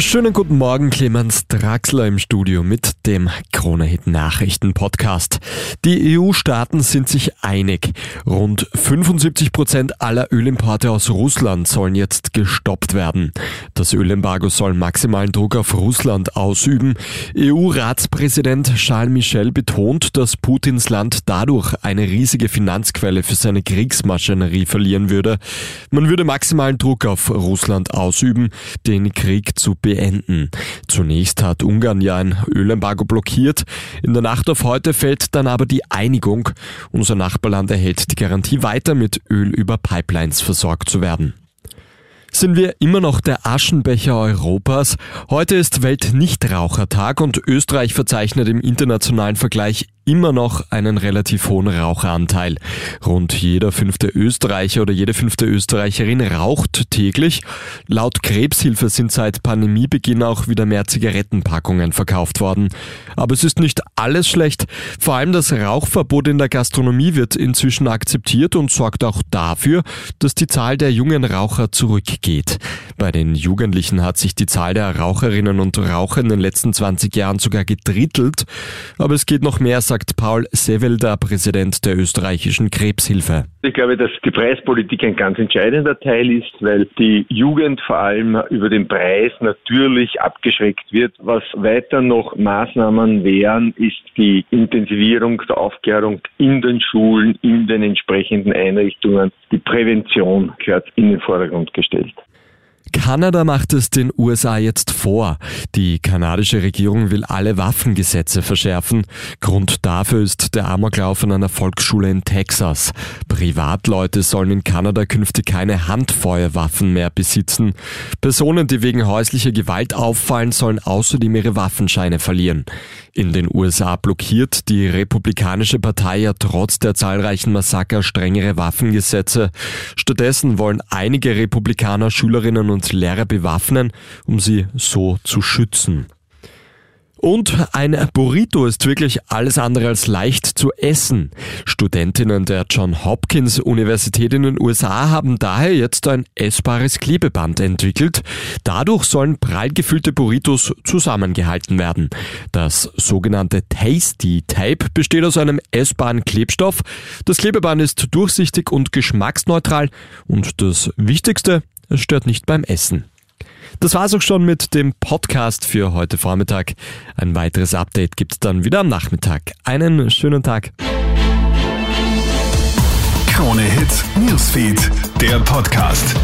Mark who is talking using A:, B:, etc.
A: Schönen guten Morgen, Clemens Draxler im Studio mit dem Kronehit Nachrichten Podcast. Die EU-Staaten sind sich einig. Rund 75 Prozent aller Ölimporte aus Russland sollen jetzt gestoppt werden. Das Ölembargo soll maximalen Druck auf Russland ausüben. EU-Ratspräsident Charles Michel betont, dass Putins Land dadurch eine riesige Finanzquelle für seine Kriegsmaschinerie verlieren würde. Man würde maximalen Druck auf Russland ausüben, den Krieg zu. Zunächst hat Ungarn ja ein Ölembargo blockiert. In der Nacht auf heute fällt dann aber die Einigung. Unser Nachbarland erhält die Garantie weiter mit Öl über Pipelines versorgt zu werden. Sind wir immer noch der Aschenbecher Europas? Heute ist Weltnichtrauchertag und Österreich verzeichnet im internationalen Vergleich immer noch einen relativ hohen Raucheranteil. Rund jeder fünfte Österreicher oder jede fünfte Österreicherin raucht täglich. Laut Krebshilfe sind seit Pandemiebeginn auch wieder mehr Zigarettenpackungen verkauft worden. Aber es ist nicht alles schlecht. Vor allem das Rauchverbot in der Gastronomie wird inzwischen akzeptiert und sorgt auch dafür, dass die Zahl der jungen Raucher zurückgeht. Bei den Jugendlichen hat sich die Zahl der Raucherinnen und Raucher in den letzten 20 Jahren sogar gedrittelt. Aber es geht noch mehr, sagt Paul Sevelder, Präsident der österreichischen Krebshilfe.
B: Ich glaube, dass die Preispolitik ein ganz entscheidender Teil ist, weil die Jugend vor allem über den Preis natürlich abgeschreckt wird. Was weiter noch Maßnahmen wären, ist die Intensivierung der Aufklärung in den Schulen, in den entsprechenden Einrichtungen. Die Prävention gehört in den Vordergrund gestellt.
A: Kanada macht es den USA jetzt vor. Die kanadische Regierung will alle Waffengesetze verschärfen. Grund dafür ist der Amoklauf an einer Volksschule in Texas. Privatleute sollen in Kanada künftig keine Handfeuerwaffen mehr besitzen. Personen, die wegen häuslicher Gewalt auffallen, sollen außerdem ihre Waffenscheine verlieren. In den USA blockiert die Republikanische Partei ja trotz der zahlreichen Massaker strengere Waffengesetze. Stattdessen wollen einige Republikaner Schülerinnen und Lehrer bewaffnen, um sie so zu schützen. Und ein Burrito ist wirklich alles andere als leicht zu essen. Studentinnen der John Hopkins Universität in den USA haben daher jetzt ein essbares Klebeband entwickelt. Dadurch sollen prall gefüllte Burritos zusammengehalten werden. Das sogenannte Tasty Tape besteht aus einem essbaren Klebstoff. Das Klebeband ist durchsichtig und geschmacksneutral und das Wichtigste, es stört nicht beim Essen. Das war's auch schon mit dem Podcast für heute Vormittag. Ein weiteres Update gibt's dann wieder am Nachmittag. Einen schönen Tag.
C: Krone Hits, Newsfeed, der Podcast.